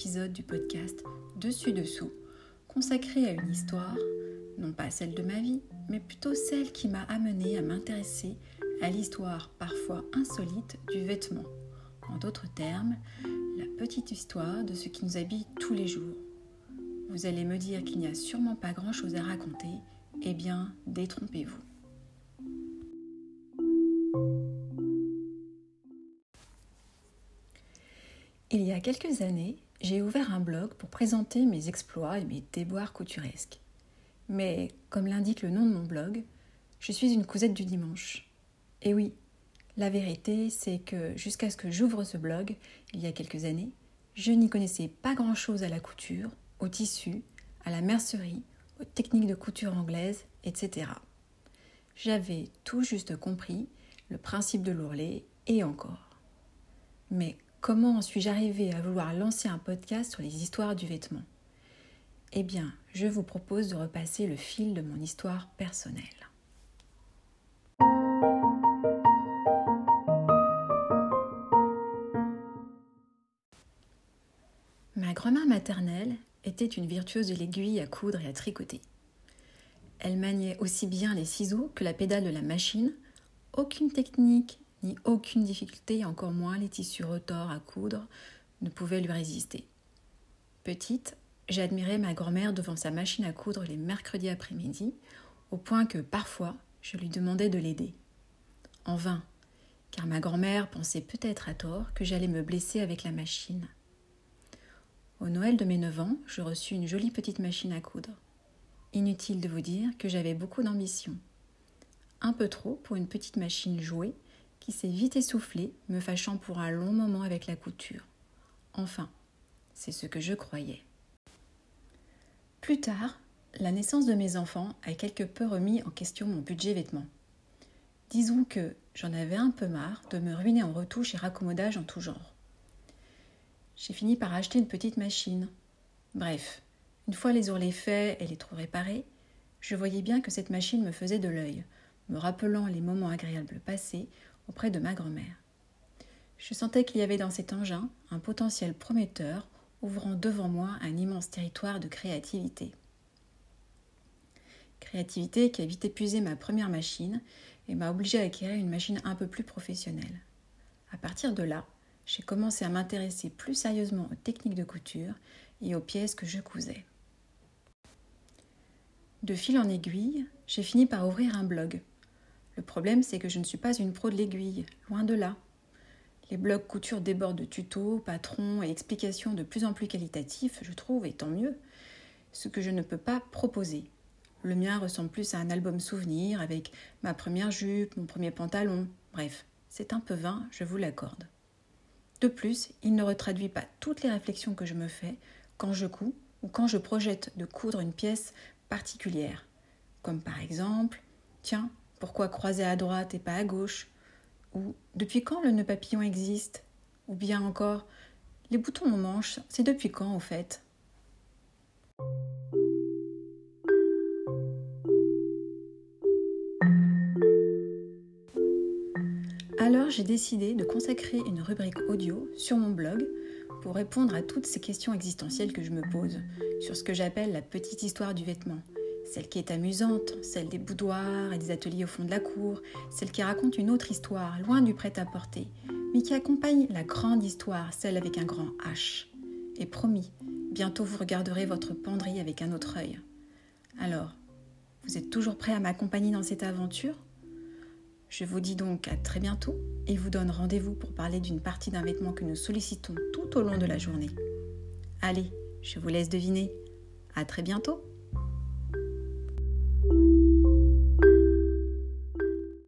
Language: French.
épisode du podcast Dessus Dessous, consacré à une histoire, non pas celle de ma vie, mais plutôt celle qui m'a amené à m'intéresser à l'histoire parfois insolite du vêtement. En d'autres termes, la petite histoire de ce qui nous habille tous les jours. Vous allez me dire qu'il n'y a sûrement pas grand-chose à raconter, eh bien, détrompez-vous. Il y a quelques années, j'ai ouvert un blog pour présenter mes exploits et mes déboires couturesques. Mais, comme l'indique le nom de mon blog, je suis une cousette du dimanche. Et oui, la vérité, c'est que jusqu'à ce que j'ouvre ce blog, il y a quelques années, je n'y connaissais pas grand-chose à la couture, au tissu, à la mercerie, aux techniques de couture anglaise, etc. J'avais tout juste compris le principe de l'ourlet et encore. Mais Comment en suis-je arrivée à vouloir lancer un podcast sur les histoires du vêtement? Eh bien, je vous propose de repasser le fil de mon histoire personnelle. Ma grand-mère maternelle était une virtueuse de l'aiguille à coudre et à tricoter. Elle maniait aussi bien les ciseaux que la pédale de la machine. Aucune technique ni aucune difficulté, encore moins les tissus retors à coudre, ne pouvaient lui résister. Petite, j'admirais ma grand-mère devant sa machine à coudre les mercredis après-midi, au point que parfois je lui demandais de l'aider. En vain, car ma grand-mère pensait peut-être à tort que j'allais me blesser avec la machine. Au Noël de mes neuf ans, je reçus une jolie petite machine à coudre. Inutile de vous dire que j'avais beaucoup d'ambition. Un peu trop pour une petite machine jouée s'est vite essoufflé, me fâchant pour un long moment avec la couture. Enfin, c'est ce que je croyais. Plus tard, la naissance de mes enfants a quelque peu remis en question mon budget vêtements. Disons que j'en avais un peu marre de me ruiner en retouches et raccommodages en tout genre. J'ai fini par acheter une petite machine. Bref, une fois les ourlets faits et les trous réparés, je voyais bien que cette machine me faisait de l'œil, me rappelant les moments agréables passés auprès de ma grand-mère. Je sentais qu'il y avait dans cet engin un potentiel prometteur ouvrant devant moi un immense territoire de créativité. Créativité qui a vite épuisé ma première machine et m'a obligée à acquérir une machine un peu plus professionnelle. À partir de là, j'ai commencé à m'intéresser plus sérieusement aux techniques de couture et aux pièces que je cousais. De fil en aiguille, j'ai fini par ouvrir un blog le problème, c'est que je ne suis pas une pro de l'aiguille, loin de là. Les blogs couture débordent de tutos, patrons et explications de plus en plus qualitatifs, je trouve, et tant mieux. Ce que je ne peux pas proposer. Le mien ressemble plus à un album souvenir avec ma première jupe, mon premier pantalon. Bref, c'est un peu vain, je vous l'accorde. De plus, il ne retraduit pas toutes les réflexions que je me fais quand je couds ou quand je projette de coudre une pièce particulière. Comme par exemple, tiens, pourquoi croiser à droite et pas à gauche Ou depuis quand le nœud papillon existe Ou bien encore, les boutons en manche, c'est depuis quand au fait? Alors j'ai décidé de consacrer une rubrique audio sur mon blog pour répondre à toutes ces questions existentielles que je me pose sur ce que j'appelle la petite histoire du vêtement celle qui est amusante, celle des boudoirs et des ateliers au fond de la cour, celle qui raconte une autre histoire, loin du prêt-à-porter, mais qui accompagne la grande histoire, celle avec un grand H. Et promis, bientôt vous regarderez votre penderie avec un autre œil. Alors, vous êtes toujours prêt à m'accompagner dans cette aventure? Je vous dis donc à très bientôt et vous donne rendez-vous pour parler d'une partie d'un vêtement que nous sollicitons tout au long de la journée. Allez, je vous laisse deviner. À très bientôt